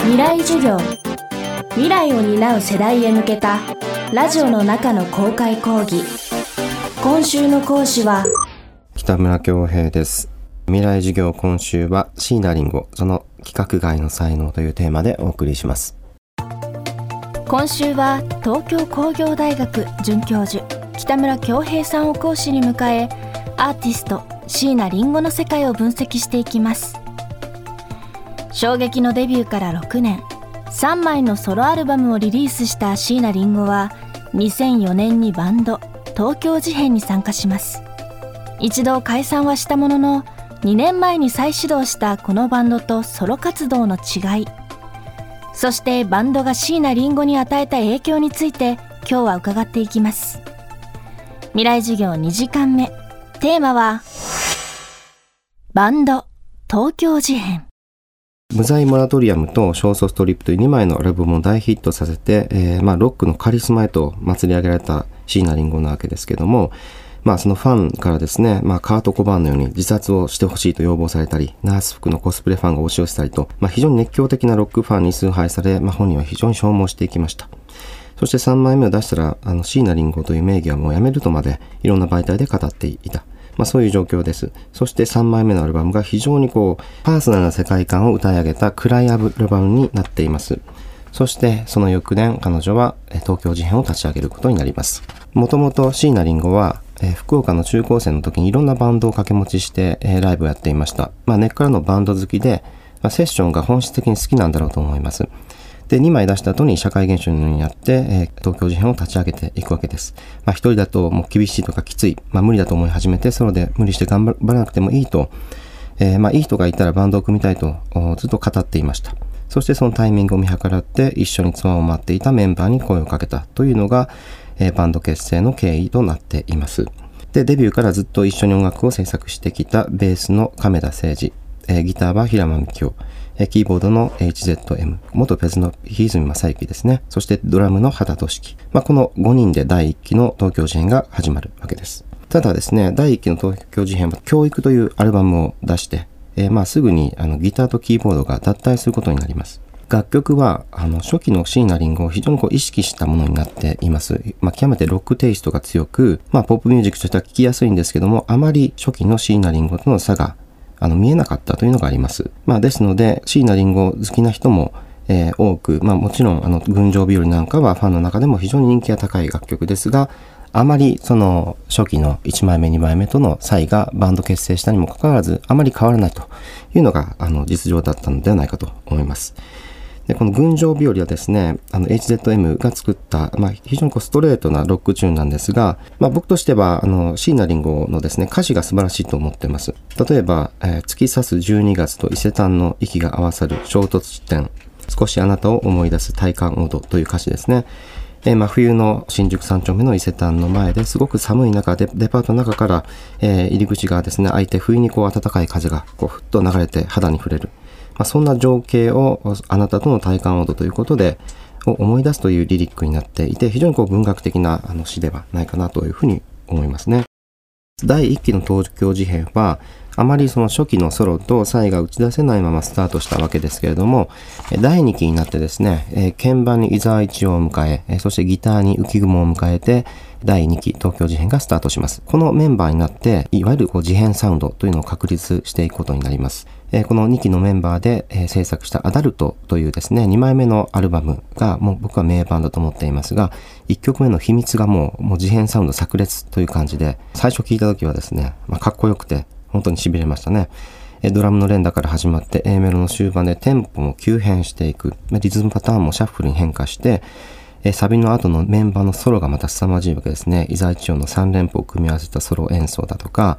未来授業。未来を担う世代へ向けたラジオの中の公開講義。今週の講師は北村恭平です。未来授業今週は椎名林檎その規格外の才能というテーマでお送りします。今週は東京工業大学准教授北村恭平さんを講師に迎えアーティスト椎名林檎の世界を分析していきます衝撃のデビューから6年。3枚のソロアルバムをリリースした椎名林檎は2004年にバンド東京事変に参加します。一度解散はしたものの2年前に再始動したこのバンドとソロ活動の違い。そしてバンドが椎名林檎に与えた影響について今日は伺っていきます。未来授業2時間目。テーマはバンド東京事変。無罪モラトリアムとショートストリップという2枚のアルバムを大ヒットさせて、えー、まあロックのカリスマへと祭り上げられた椎名林檎なわけですけども、まあそのファンからですね、まあカート・コバーンのように自殺をしてほしいと要望されたり、ナース服のコスプレファンが押し寄せたりと、まあ非常に熱狂的なロックファンに崇拝され、まあ本人は非常に消耗していきました。そして3枚目を出したら、あの椎名林檎という名義はもうやめるとまでいろんな媒体で語っていた。まあそういう状況です。そして3枚目のアルバムが非常にこう、パーソナルな世界観を歌い上げた暗いアルバムになっています。そしてその翌年彼女は東京事変を立ち上げることになります。もともと椎名林檎はえ福岡の中高生の時にいろんなバンドを掛け持ちして、えライブをやっていました。まあ、根っからのバンド好きで、まあ、セッションが本質的に好きなんだろうと思います。で、2枚出した後に社会現象になって、えー、東京事変を立ち上げていくわけです。まあ、一人だともう厳しいとかきつい、まあ、無理だと思い始めて、ソロで無理して頑張らなくてもいいと、えー、まあ、いい人がいたらバンドを組みたいとずっと語っていました。そしてそのタイミングを見計らって一緒にツアーを待っていたメンバーに声をかけたというのが、えー、バンド結成の経緯となっています。で、デビューからずっと一緒に音楽を制作してきたベースの亀田誠二、えー、ギターは平間美京、キーボードの HZM、元ペズの日泉正幸ですね。そしてドラムの畑俊樹。まあ、この5人で第1期の東京事変が始まるわけです。ただですね、第1期の東京事変は教育というアルバムを出して、えー、まあすぐにあのギターとキーボードが脱退することになります。楽曲は、あの、初期の椎名林檎を非常にこう意識したものになっています。まあ、極めてロックテイストが強く、まあ、ポップミュージックとしては聴きやすいんですけども、あまり初期の椎名林檎との差があの見えなかったというのがあります。まあ、ですので、椎名林檎好きな人も、えー、多く、まあ、もちろん、あの、群青日和なんかはファンの中でも非常に人気が高い楽曲ですが、あまりその初期の1枚目2枚目との差異がバンド結成したにもかかわらずあまり変わらないというのがあの実情だったのではないかと思います。で、この群青日和はですね、あの HZM が作った、まあ、非常にこうストレートなロックチューンなんですが、まあ、僕としては、あの、椎名林檎のですね、歌詞が素晴らしいと思ってます。例えば、えー、突き刺す12月と伊勢丹の息が合わさる衝突地点、少しあなたを思い出す体感オードという歌詞ですね。えー、真冬の新宿三丁目の伊勢丹の前ですごく寒い中でデパートの中から、えー、入り口がですね開いて不意にこう暖かい風がこうふっと流れて肌に触れる。まあ、そんな情景をあなたとの体感温度ということで、を思い出すというリリックになっていて、非常にこう文学的なあの詩ではないかなというふうに思いますね。第1期の東京事変は、あまりその初期のソロとサイが打ち出せないままスタートしたわけですけれども、第2期になってですね、え鍵盤に伊沢一郎を迎え、そしてギターに浮雲を迎えて、第2期東京事変がスタートします。このメンバーになって、いわゆるこう事変サウンドというのを確立していくことになります。えこの2期のメンバーで、え制作したアダルトというですね、2枚目のアルバムがもう僕は名盤だと思っていますが、1曲目の秘密がもう、もう事変サウンド炸裂という感じで、最初聞いた時はですね、まあ、かっこよくて、本当に痺れましたね。ドラムの連打から始まって A メロの終盤でテンポも急変していく。リズムパターンもシャッフルに変化して、サビの後のメンバーのソロがまた凄まじいわけですね。伊沢一郎の3連符を組み合わせたソロ演奏だとか、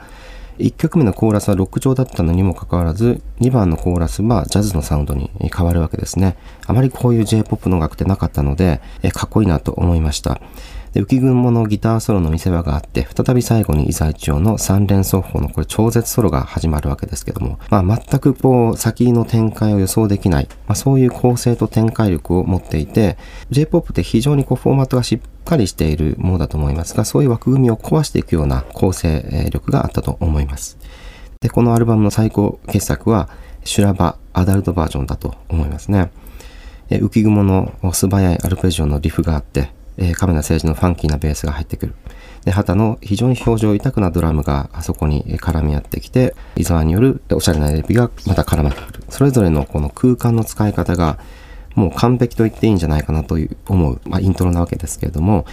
1曲目のコーラスはロック調だったのにもかかわらず、2番のコーラスはジャズのサウンドに変わるわけですね。あまりこういう J-POP の音楽ってなかったので、かっこいいなと思いました。で浮雲のギターソロの見せ場があって、再び最後に伊沢一郎の三連奏法のこれ超絶ソロが始まるわけですけども、まあ全くこう先の展開を予想できない、まあそういう構成と展開力を持っていて、J-POP って非常にこうフォーマットがしっかりしているものだと思いますが、そういう枠組みを壊していくような構成力があったと思います。で、このアルバムの最高傑作は、修羅場アダルトバージョンだと思いますね。浮雲の素早いアルペジオのリフがあって、えー、カメラ政治のファンキーなベースが入ってくる。で、旗の非常に表情豊かなドラムがあそこに絡み合ってきて、伊沢によるおしゃれなエレビがまた絡まってくる。それぞれのこの空間の使い方がもう完璧と言っていいんじゃないかなという思う、まあ、イントロなわけですけれども、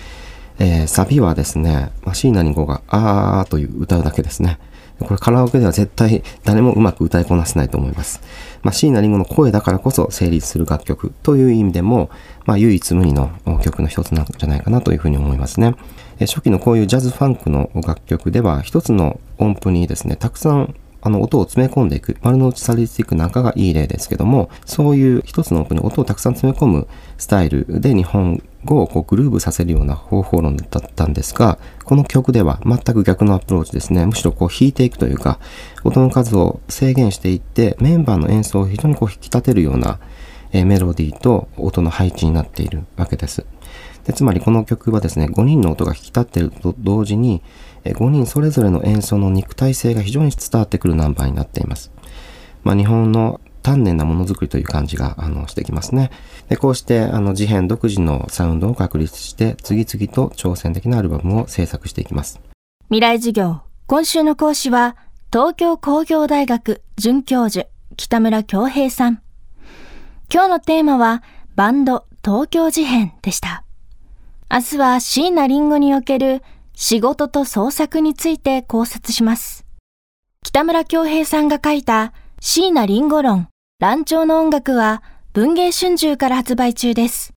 えー、サビはですね、まあ、椎名林檎があーという歌うだけですね。これカラオケでは絶対誰もうまく歌いこなせないと思います。まあ、椎名林檎の声だからこそ成立する楽曲という意味でも、まあ、唯一無二の曲の一つなんじゃないかなというふうに思いますね。初期のこういうジャズファンクの楽曲では一つの音符にですね、たくさんあの音を詰め込んでいく、丸の内サディスティックなんかがいい例ですけども、そういう一つの音に音をたくさん詰め込むスタイルで日本語をこうグルーブさせるような方法論だったんですが、この曲では全く逆のアプローチですね。むしろこう弾いていくというか、音の数を制限していって、メンバーの演奏を非常にこう引き立てるような、えメロディーと音の配置になっているわけです。でつまりこの曲はですね、5人の音が引き立っていると同時に、5人それぞれの演奏の肉体性が非常に伝わってくるナンバーになっています。まあ、日本の丹念なものづくりという感じがあのしてきますね。でこうしてあの事変独自のサウンドを確立して次々と挑戦的なアルバムを制作していきます。未来授業今週の講師は東京工業大学准教授北村恭平さん。今日のテーマはバンド東京事変でした。明日は椎名林檎における仕事と創作について考察します。北村京平さんが書いた椎名林檎論、乱調の音楽は文芸春秋から発売中です。